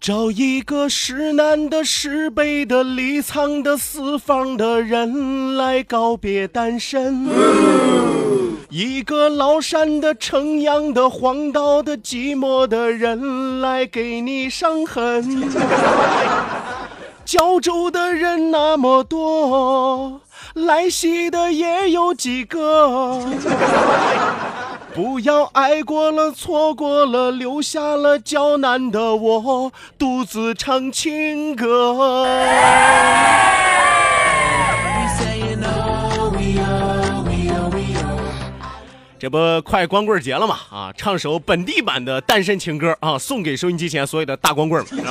找一个是南的是北的离沧的四方的人来告别单身，一个崂山的城阳的黄岛的寂寞的人来给你伤痕。胶州的人那么多，来西的也有几个。不要爱过了，错过了，留下了较难的我，独自唱情歌。这不快光棍节了嘛？啊，唱首本地版的单身情歌啊，送给收音机前所有的大光棍们。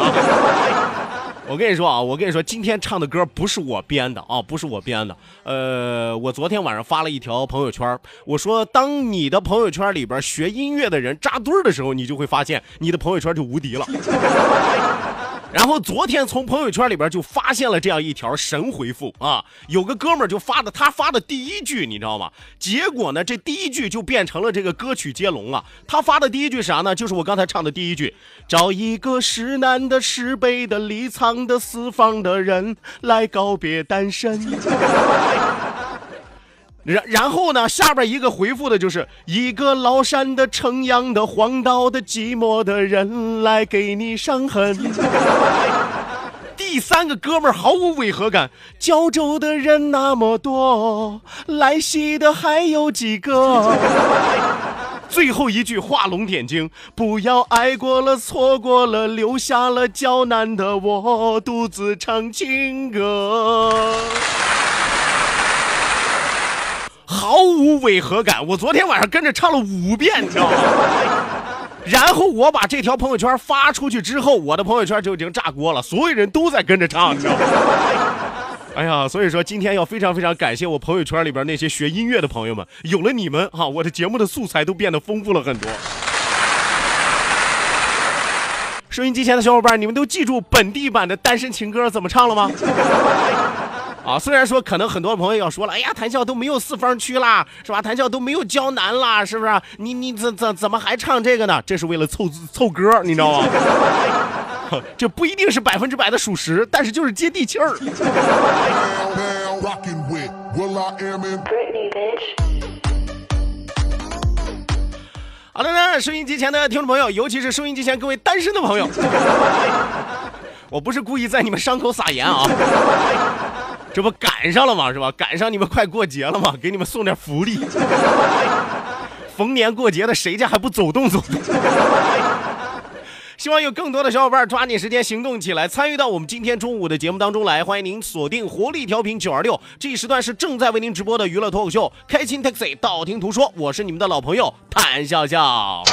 我跟你说啊，我跟你说，今天唱的歌不是我编的啊，不是我编的。呃，我昨天晚上发了一条朋友圈，我说，当你的朋友圈里边学音乐的人扎堆儿的时候，你就会发现你的朋友圈就无敌了。然后昨天从朋友圈里边就发现了这样一条神回复啊，有个哥们儿就发的，他发的第一句你知道吗？结果呢，这第一句就变成了这个歌曲接龙啊。他发的第一句啥呢？就是我刚才唱的第一句，找一个是南的、是北的、里藏的、四方的人来告别单身。然然后呢，下边一个回复的就是一个崂山的、城阳的、黄岛的、寂寞的人来给你伤痕。第三个哥们儿毫无违和感，胶州的人那么多，来西的还有几个。最后一句画龙点睛，不要爱过了，错过了，留下了较难的我，独自唱情歌。毫无违和感。我昨天晚上跟着唱了五遍，你知道吗？然后我把这条朋友圈发出去之后，我的朋友圈就已经炸锅了，所有人都在跟着唱，你知道吗？哎呀，所以说今天要非常非常感谢我朋友圈里边那些学音乐的朋友们，有了你们哈、我的节目的素材都变得丰富了很多。收音机前的小伙伴，你们都记住本地版的《单身情歌》怎么唱了吗？啊，虽然说可能很多朋友要说了，哎呀，谈笑都没有四方区啦，是吧？谈笑都没有胶南啦，是不是？你你怎怎怎么还唱这个呢？这是为了凑凑歌，你知道吗？这不一定是百分之百的属实，但是就是接地气儿。好的呢，收音机前的听众朋友，尤其是收音机前各位单身的朋友，我不是故意在你们伤口撒盐啊，这不赶上了吗？是吧？赶上你们快过节了嘛，给你们送点福利。逢年过节的，谁家还不走动走动？希望有更多的小伙伴抓紧时间行动起来，参与到我们今天中午的节目当中来。欢迎您锁定活力调频九二六，这一时段是正在为您直播的娱乐脱口秀《开心 Taxi》，道听途说，我是你们的老朋友谭笑笑。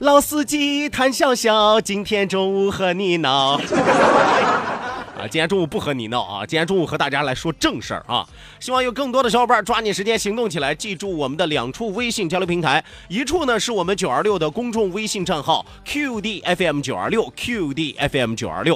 老司机谭笑笑，今天中午和你闹。啊，今天中午不和你闹啊，今天中午和大家来说正事儿啊。希望有更多的小伙伴抓紧时间行动起来，记住我们的两处微信交流平台，一处呢是我们九二六的公众微信账号 QDFM 九二六 QDFM 九二六。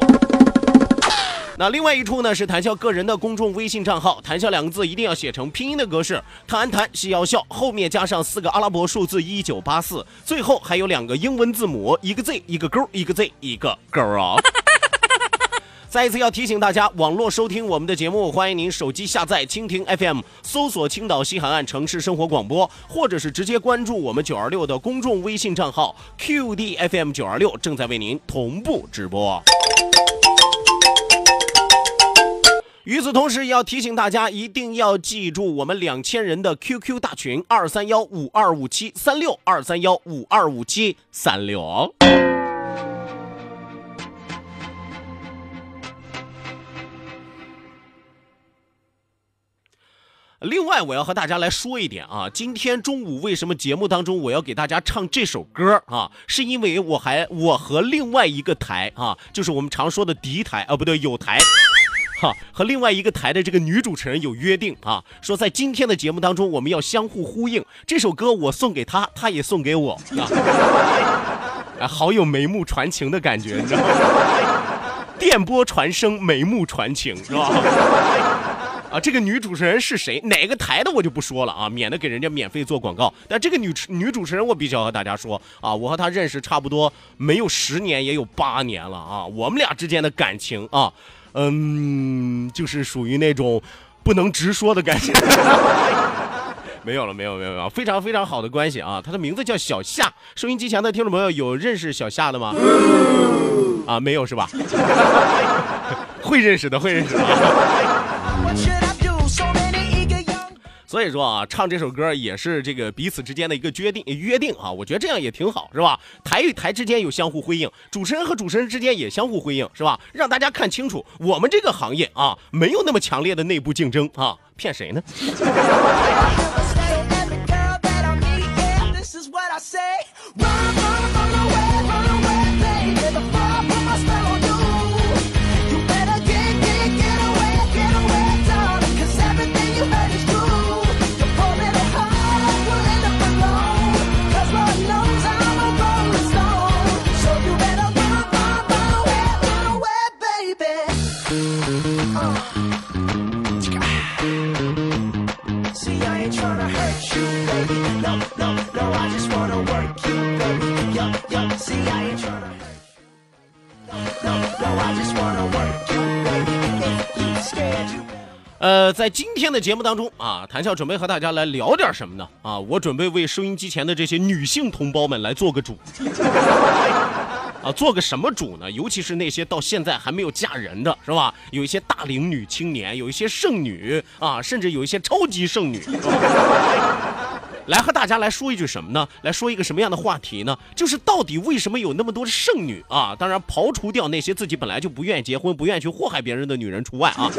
那另外一处呢是谈笑个人的公众微信账号，谈笑两个字一定要写成拼音的格式，谈谈是要笑，后面加上四个阿拉伯数字一九八四，最后还有两个英文字母，一个 Z 一个勾，一个 Z 一个勾啊。再一次要提醒大家，网络收听我们的节目，欢迎您手机下载蜻蜓 FM，搜索青岛西海岸城市生活广播，或者是直接关注我们九二六的公众微信账号 QDFM 九二六，正在为您同步直播。与此同时，也要提醒大家，一定要记住我们两千人的 QQ 大群二三幺五二五七三六二三幺五二五七三六。另外，我要和大家来说一点啊，今天中午为什么节目当中我要给大家唱这首歌啊？是因为我还我和另外一个台啊，就是我们常说的敌台啊，不对，有台。哈，和另外一个台的这个女主持人有约定啊，说在今天的节目当中我们要相互呼应，这首歌我送给她，她也送给我，啊，好有眉目传情的感觉，你知道吗？电波传声，眉目传情，是吧？啊，这个女主持人是谁？哪个台的我就不说了啊，免得给人家免费做广告。但这个女女主持人，我必须要和大家说啊，我和她认识差不多没有十年，也有八年了啊，我们俩之间的感情啊。嗯，就是属于那种不能直说的感觉。没有了，没有，没有，没有，非常非常好的关系啊！他的名字叫小夏。收音机前的听众朋友有认识小夏的吗？啊，没有是吧？会认识的，会认识的。所以说啊，唱这首歌也是这个彼此之间的一个约定约定啊，我觉得这样也挺好，是吧？台与台之间有相互辉映，主持人和主持人之间也相互辉映，是吧？让大家看清楚，我们这个行业啊，没有那么强烈的内部竞争啊，骗谁呢？呃，在今天的节目当中啊，谭笑准备和大家来聊点什么呢？啊，我准备为收音机前的这些女性同胞们来做个主。啊，做个什么主呢？尤其是那些到现在还没有嫁人的，是吧？有一些大龄女青年，有一些剩女啊，甚至有一些超级剩女。来和大家来说一句什么呢？来说一个什么样的话题呢？就是到底为什么有那么多的剩女啊？当然，刨除掉那些自己本来就不愿意结婚、不愿意去祸害别人的女人除外啊。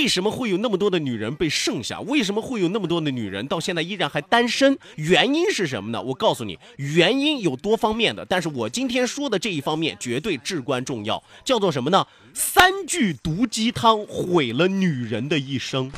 为什么会有那么多的女人被剩下？为什么会有那么多的女人到现在依然还单身？原因是什么呢？我告诉你，原因有多方面的，但是我今天说的这一方面绝对至关重要，叫做什么呢？三句毒鸡汤毁了女人的一生。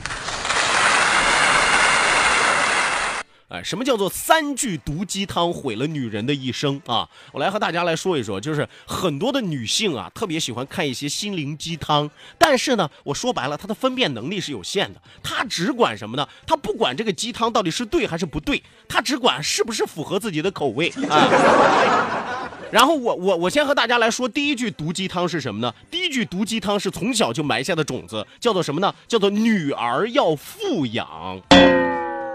哎，什么叫做三句毒鸡汤毁了女人的一生啊？我来和大家来说一说，就是很多的女性啊，特别喜欢看一些心灵鸡汤，但是呢，我说白了，她的分辨能力是有限的，她只管什么呢？她不管这个鸡汤到底是对还是不对，她只管是不是符合自己的口味啊。然后我我我先和大家来说第一句毒鸡汤是什么呢？第一句毒鸡汤是从小就埋下的种子，叫做什么呢？叫做女儿要富养。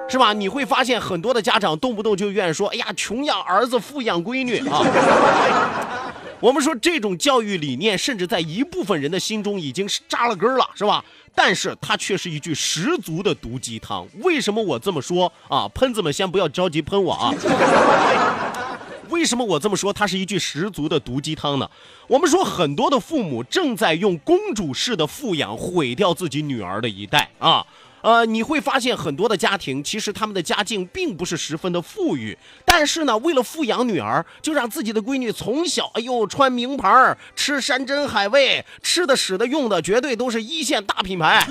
是吧？你会发现很多的家长动不动就愿意说：“哎呀，穷养儿子，富养闺女啊。”我们说这种教育理念，甚至在一部分人的心中已经是扎了根了，是吧？但是它却是一句十足的毒鸡汤。为什么我这么说啊？喷子们先不要着急喷我啊！为什么我这么说？它是一句十足的毒鸡汤呢？我们说很多的父母正在用公主式的富养毁掉自己女儿的一代啊。呃，你会发现很多的家庭，其实他们的家境并不是十分的富裕，但是呢，为了富养女儿，就让自己的闺女从小，哎呦，穿名牌，吃山珍海味，吃的、使的、用的，绝对都是一线大品牌。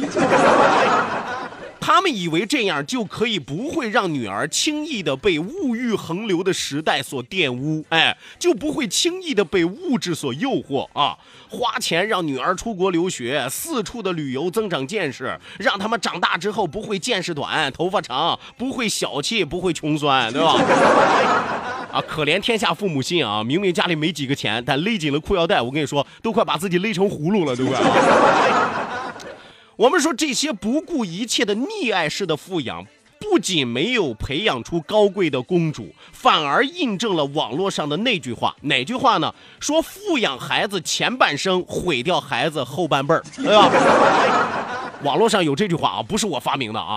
他们以为这样就可以不会让女儿轻易的被物欲横流的时代所玷污，哎，就不会轻易的被物质所诱惑啊！花钱让女儿出国留学，四处的旅游增长见识，让他们长大之后不会见识短、头发长，不会小气，不会穷酸，对吧？啊，可怜天下父母心啊！明明家里没几个钱，但勒紧了裤腰带，我跟你说，都快把自己勒成葫芦了，都快。我们说这些不顾一切的溺爱式的富养，不仅没有培养出高贵的公主，反而印证了网络上的那句话。哪句话呢？说富养孩子前半生，毁掉孩子后半辈儿，对吧？网络上有这句话啊，不是我发明的啊。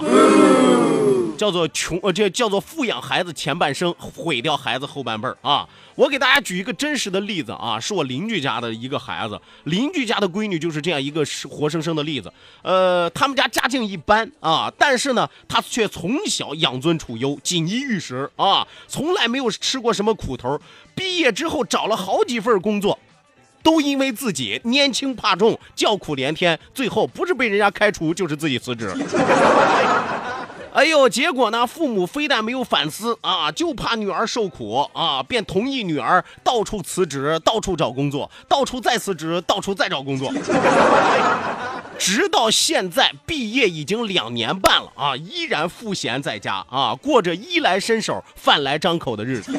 叫做穷呃，这叫做富养孩子前半生，毁掉孩子后半辈儿啊！我给大家举一个真实的例子啊，是我邻居家的一个孩子，邻居家的闺女就是这样一个活生生的例子。呃，他们家家境一般啊，但是呢，他却从小养尊处优，锦衣玉食啊，从来没有吃过什么苦头。毕业之后找了好几份工作，都因为自己年轻怕重，叫苦连天，最后不是被人家开除，就是自己辞职。哎呦，结果呢？父母非但没有反思啊，就怕女儿受苦啊，便同意女儿到处辞职，到处找工作，到处再辞职，到处再找工作，直到现在毕业已经两年半了啊，依然赋闲在家啊，过着衣来伸手、饭来张口的日子。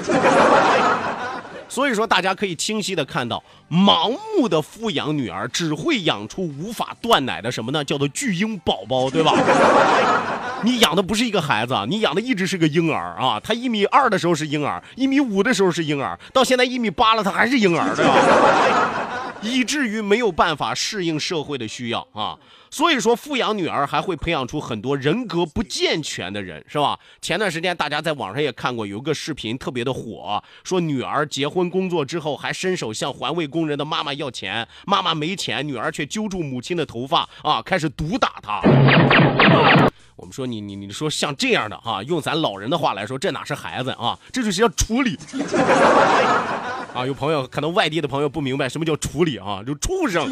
所以说，大家可以清晰的看到，盲目的富养女儿，只会养出无法断奶的什么呢？叫做巨婴宝宝，对吧？你养的不是一个孩子，你养的一直是个婴儿啊！他一米二的时候是婴儿，一米五的时候是婴儿，到现在一米八了，他还是婴儿，对吧？以至于没有办法适应社会的需要啊！所以说，富养女儿还会培养出很多人格不健全的人，是吧？前段时间大家在网上也看过，有一个视频特别的火，说女儿结婚工作之后，还伸手向环卫工人的妈妈要钱，妈妈没钱，女儿却揪住母亲的头发啊，开始毒打她。我们说你你你说像这样的啊，用咱老人的话来说，这哪是孩子啊，这就是要处理。啊，有朋友可能外地的朋友不明白什么叫处理啊，就畜生。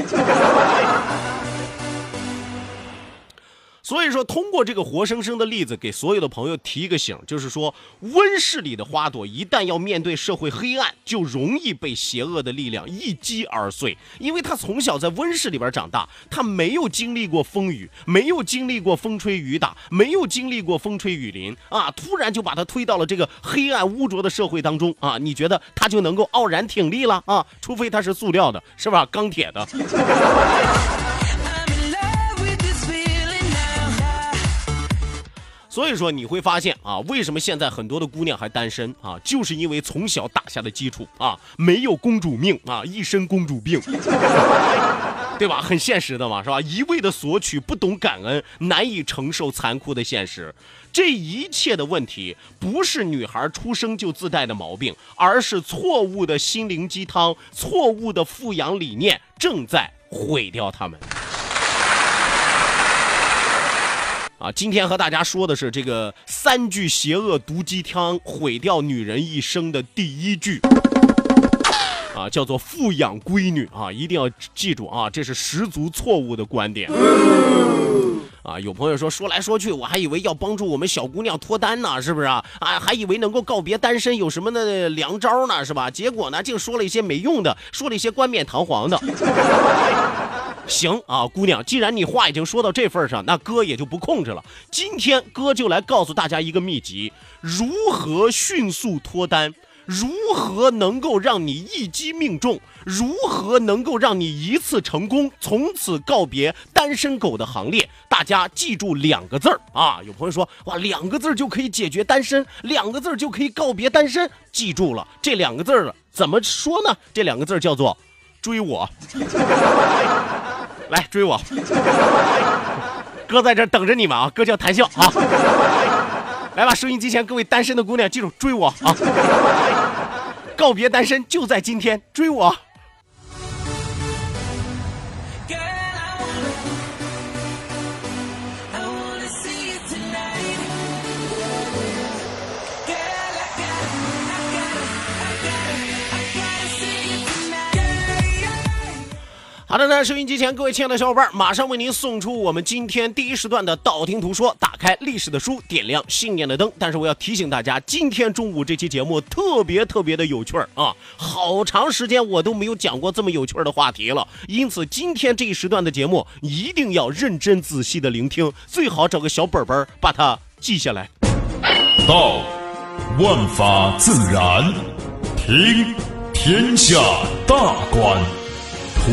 所以说，通过这个活生生的例子，给所有的朋友提一个醒，就是说，温室里的花朵一旦要面对社会黑暗，就容易被邪恶的力量一击而碎。因为他从小在温室里边长大，他没有经历过风雨，没有经历过风吹雨打，没有经历过风吹雨淋啊，突然就把他推到了这个黑暗污浊的社会当中啊，你觉得他就能够傲然挺立了啊？除非他是塑料的，是吧？钢铁的。所以说你会发现啊，为什么现在很多的姑娘还单身啊？就是因为从小打下的基础啊，没有公主命啊，一身公主病，对吧？很现实的嘛，是吧？一味的索取，不懂感恩，难以承受残酷的现实。这一切的问题，不是女孩出生就自带的毛病，而是错误的心灵鸡汤，错误的富养理念正在毁掉他们。啊，今天和大家说的是这个三句邪恶毒鸡汤毁掉女人一生的第一句，啊，叫做富养闺女啊，一定要记住啊，这是十足错误的观点。啊，有朋友说说来说去，我还以为要帮助我们小姑娘脱单呢，是不是啊？啊，还以为能够告别单身有什么的良招呢，是吧？结果呢，竟说了一些没用的，说了一些冠冕堂皇的。行啊，姑娘，既然你话已经说到这份上，那哥也就不控制了。今天哥就来告诉大家一个秘籍：如何迅速脱单，如何能够让你一击命中，如何能够让你一次成功，从此告别单身狗的行列。大家记住两个字儿啊！有朋友说，哇，两个字就可以解决单身，两个字就可以告别单身。记住了，这两个字儿怎么说呢？这两个字叫做追我。来追我，哥在这等着你们啊！哥叫谈笑啊，来吧，收音机前各位单身的姑娘，记住追我啊！告别单身就在今天，追我。好的呢，收音机前各位亲爱的小伙伴，马上为您送出我们今天第一时段的道听途说，打开历史的书，点亮信念的灯。但是我要提醒大家，今天中午这期节目特别特别的有趣儿啊，好长时间我都没有讲过这么有趣儿的话题了。因此，今天这一时段的节目一定要认真仔细的聆听，最好找个小本本把它记下来。道，万法自然；听，天下大观；图，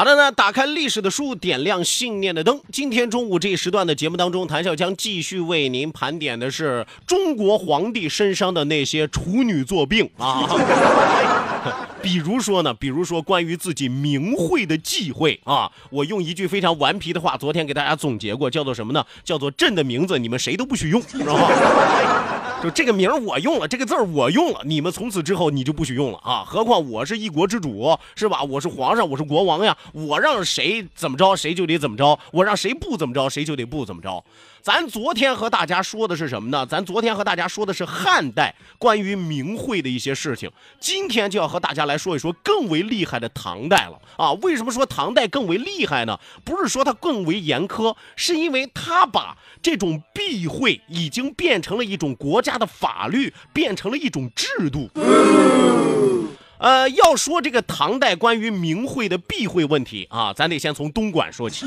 好的呢，打开历史的书，点亮信念的灯。今天中午这一时段的节目当中，谭笑将继续为您盘点的是中国皇帝身上的那些处女座病啊。比如说呢，比如说关于自己名讳的忌讳啊，我用一句非常顽皮的话，昨天给大家总结过，叫做什么呢？叫做朕的名字你们谁都不许用，知道吗？就这个名儿我用了，这个字儿我用了，你们从此之后你就不许用了啊！何况我是一国之主，是吧？我是皇上，我是国王呀，我让谁怎么着，谁就得怎么着；我让谁不怎么着，谁就得不怎么着。咱昨天和大家说的是什么呢？咱昨天和大家说的是汉代关于名讳的一些事情，今天就要和大家来说一说更为厉害的唐代了啊！为什么说唐代更为厉害呢？不是说它更为严苛，是因为它把这种避讳已经变成了一种国家的法律，变成了一种制度。呃，要说这个唐代关于名讳的避讳问题啊，咱得先从东莞说起。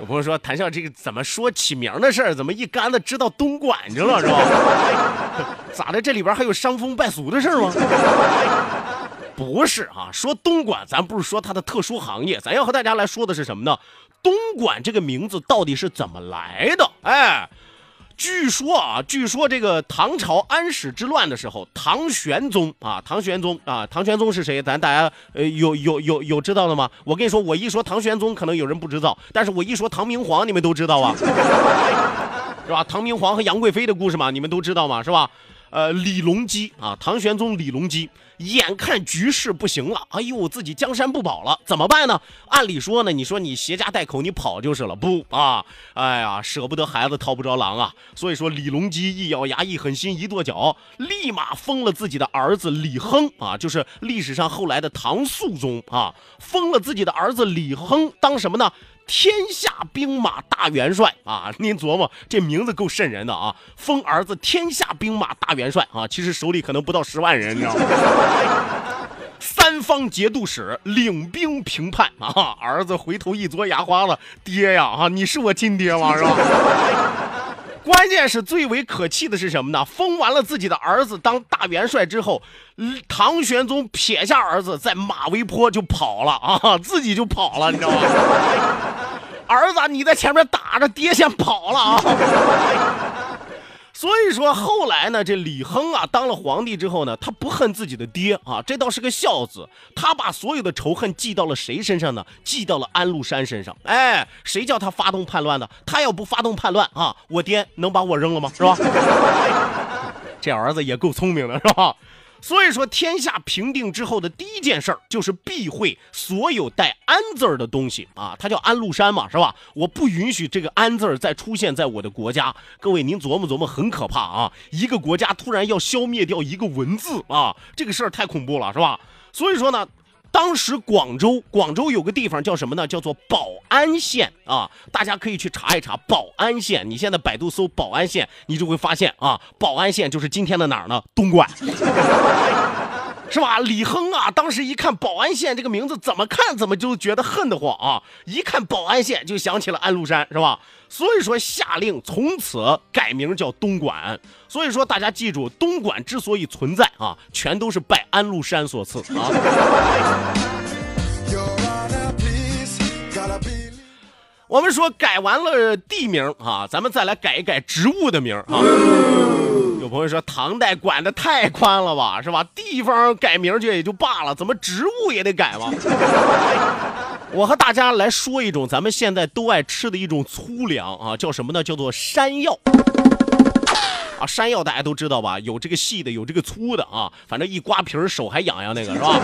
有朋友说，谈笑这个怎么说起名的事儿，怎么一竿子支到东莞去了，是吧？咋的？这里边还有伤风败俗的事儿吗？不是啊，说东莞，咱不是说它的特殊行业，咱要和大家来说的是什么呢？东莞这个名字到底是怎么来的？哎。据说啊，据说这个唐朝安史之乱的时候，唐玄宗啊，唐玄宗啊，唐玄宗是谁？咱大家呃有有有有知道的吗？我跟你说，我一说唐玄宗，可能有人不知道，但是我一说唐明皇，你们都知道啊，是吧？唐明皇和杨贵妃的故事嘛，你们都知道嘛，是吧？呃，李隆基啊，唐玄宗李隆基，眼看局势不行了，哎呦，自己江山不保了，怎么办呢？按理说呢，你说你携家带口，你跑就是了，不啊？哎呀，舍不得孩子套不着狼啊，所以说李隆基一咬牙，一狠心，一跺脚，立马封了自己的儿子李亨啊，就是历史上后来的唐肃宗啊，封了自己的儿子李亨当什么呢？天下兵马大元帅啊！您琢磨，这名字够瘆人的啊！封儿子天下兵马大元帅啊，其实手里可能不到十万人，你知道吗？三方节度使领兵平叛啊！儿子回头一嘬牙花了，爹呀啊，你是我亲爹吗？是吧？关键是最为可气的是什么呢？封完了自己的儿子当大元帅之后，唐玄宗撇下儿子在马嵬坡就跑了啊，自己就跑了，你知道吗？儿子，你在前面打着，爹先跑了啊！说后来呢，这李亨啊当了皇帝之后呢，他不恨自己的爹啊，这倒是个孝子。他把所有的仇恨记到了谁身上呢？记到了安禄山身上。哎，谁叫他发动叛乱的？他要不发动叛乱啊，我爹能把我扔了吗？是吧？这儿子也够聪明的，是吧？所以说，天下平定之后的第一件事儿就是避讳所有带“安”字儿的东西啊，它叫安禄山嘛，是吧？我不允许这个“安”字儿再出现在我的国家。各位，您琢磨琢磨，很可怕啊！一个国家突然要消灭掉一个文字啊，这个事儿太恐怖了，是吧？所以说呢。当时广州，广州有个地方叫什么呢？叫做宝安县啊！大家可以去查一查宝安县。你现在百度搜宝安县，你就会发现啊，宝安县就是今天的哪儿呢？东莞，是吧？李亨啊，当时一看宝安县这个名字，怎么看怎么就觉得恨得慌啊！一看宝安县，就想起了安禄山，是吧？所以说下令从此改名叫东莞。所以说大家记住，东莞之所以存在啊，全都是拜安禄山所赐啊。我们说改完了地名啊，咱们再来改一改植物的名啊。有朋友说唐代管的太宽了吧，是吧？地方改名就也就罢了，怎么植物也得改吗？我和大家来说一种咱们现在都爱吃的一种粗粮啊，叫什么呢？叫做山药。啊，山药大家都知道吧？有这个细的，有这个粗的啊，反正一刮皮儿手还痒痒那个是吧？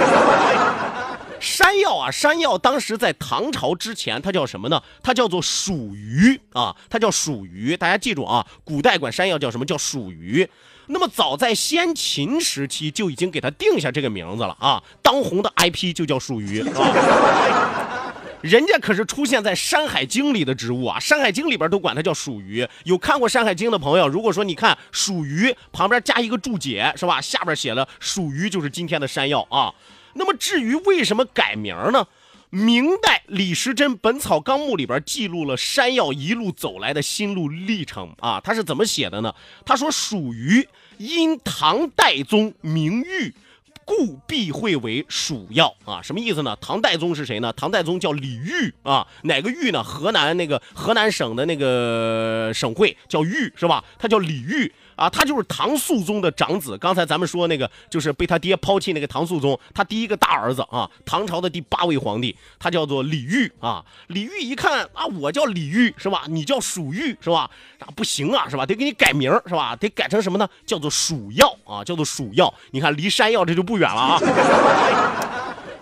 山药啊，山药当时在唐朝之前，它叫什么呢？它叫做蜀鱼啊，它叫蜀鱼。大家记住啊，古代管山药叫什么？叫蜀鱼。那么早在先秦时期就已经给它定下这个名字了啊，当红的 IP 就叫蜀鱼啊。人家可是出现在《山海经》里的植物啊，《山海经》里边都管它叫蜀鱼。有看过《山海经》的朋友，如果说你看蜀鱼旁边加一个注解，是吧？下边写了蜀鱼就是今天的山药啊。那么至于为什么改名呢？明代李时珍《本草纲目》里边记录了山药一路走来的心路历程啊，他是怎么写的呢？他说属于因唐代宗名誉。故避讳为蜀药啊，什么意思呢？唐代宗是谁呢？唐代宗叫李煜啊，哪个煜呢？河南那个河南省的那个省会叫煜是吧？他叫李煜啊，他就是唐肃宗的长子。刚才咱们说那个就是被他爹抛弃那个唐肃宗，他第一个大儿子啊，唐朝的第八位皇帝，他叫做李煜啊。李煜一看啊，我叫李煜是吧？你叫蜀玉是吧？啊，不行啊是吧？得给你改名是吧？得改成什么呢？叫做蜀药啊，叫做蜀药。你看离山药这就不。远了啊！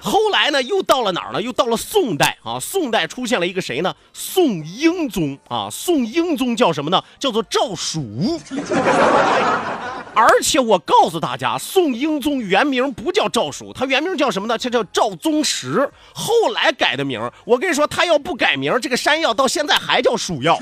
后来呢，又到了哪儿呢？又到了宋代啊！宋代出现了一个谁呢？宋英宗啊！宋英宗叫什么呢？叫做赵蜀。而且我告诉大家，宋英宗原名不叫赵蜀，他原名叫什么呢？他叫赵宗实，后来改的名。我跟你说，他要不改名，这个山药到现在还叫蜀药。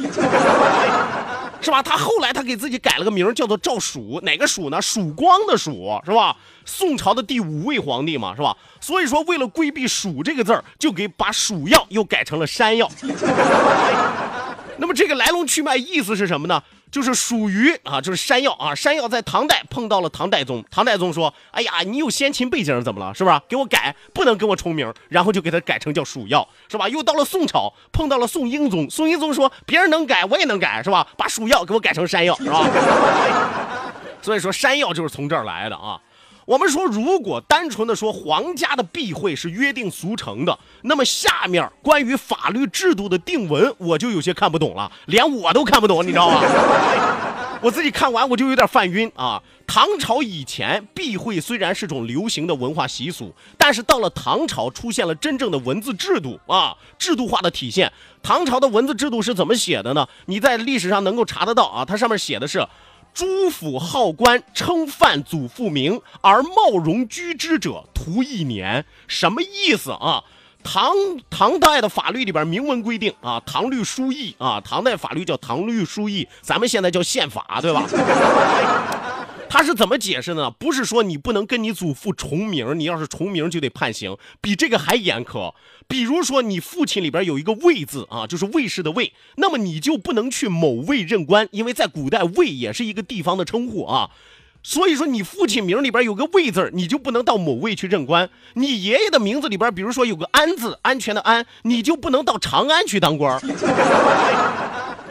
是吧？他后来他给自己改了个名，叫做赵曙。哪个曙呢？曙光的曙，是吧？宋朝的第五位皇帝嘛，是吧？所以说，为了规避“曙”这个字儿，就给把蜀药又改成了山药。那么这个来龙去脉意思是什么呢？就是属于啊，就是山药啊，山药在唐代碰到了唐代宗，唐代宗说：“哎呀，你有先秦背景怎么了？是不是？给我改，不能跟我重名。”然后就给他改成叫蜀药，是吧？又到了宋朝，碰到了宋英宗，宋英宗说：“别人能改，我也能改，是吧？把蜀药给我改成山药，是吧？” 所以说山药就是从这儿来的啊。我们说，如果单纯的说皇家的避讳是约定俗成的，那么下面关于法律制度的定文，我就有些看不懂了，连我都看不懂，你知道吗？我自己看完我就有点犯晕啊！唐朝以前避讳虽然是种流行的文化习俗，但是到了唐朝出现了真正的文字制度啊，制度化的体现。唐朝的文字制度是怎么写的呢？你在历史上能够查得到啊，它上面写的是。诸府好官称范祖父名而冒容居之者，徒一年。什么意思啊？唐唐代的法律里边明文规定啊，唐律书议啊，唐代法律叫唐律书议，咱们现在叫宪法，对吧？他是怎么解释呢？不是说你不能跟你祖父重名，你要是重名就得判刑，比这个还严苛。比如说你父亲里边有一个卫字啊，就是卫士的卫，那么你就不能去某卫任官，因为在古代卫也是一个地方的称呼啊。所以说你父亲名里边有个卫字你就不能到某卫去任官。你爷爷的名字里边，比如说有个安字，安全的安，你就不能到长安去当官。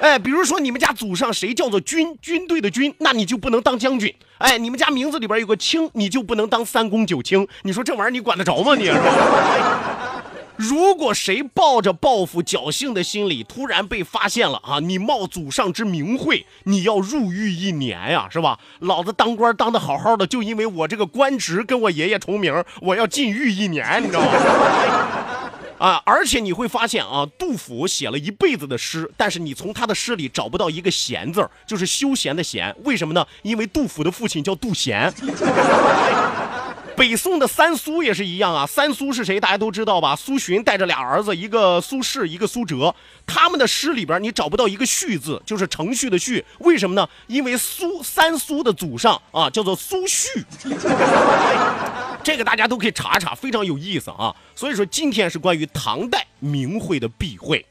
哎，比如说你们家祖上谁叫做军，军队的军，那你就不能当将军。哎，你们家名字里边有个卿，你就不能当三公九卿。你说这玩意儿你管得着吗？你？如果谁抱着报复侥幸的心理，突然被发现了啊，你冒祖上之名讳，你要入狱一年呀，是吧？老子当官当的好好的，就因为我这个官职跟我爷爷重名，我要禁狱一年，你知道吗？啊，而且你会发现啊，杜甫写了一辈子的诗，但是你从他的诗里找不到一个闲字儿，就是休闲的闲。为什么呢？因为杜甫的父亲叫杜贤。北宋的三苏也是一样啊，三苏是谁？大家都知道吧？苏洵带着俩儿子，一个苏轼，一个苏辙。他们的诗里边你找不到一个序字，就是程序的序。为什么呢？因为苏三苏的祖上啊，叫做苏轼。这个大家都可以查查，非常有意思啊。所以说，今天是关于唐代名讳的避讳。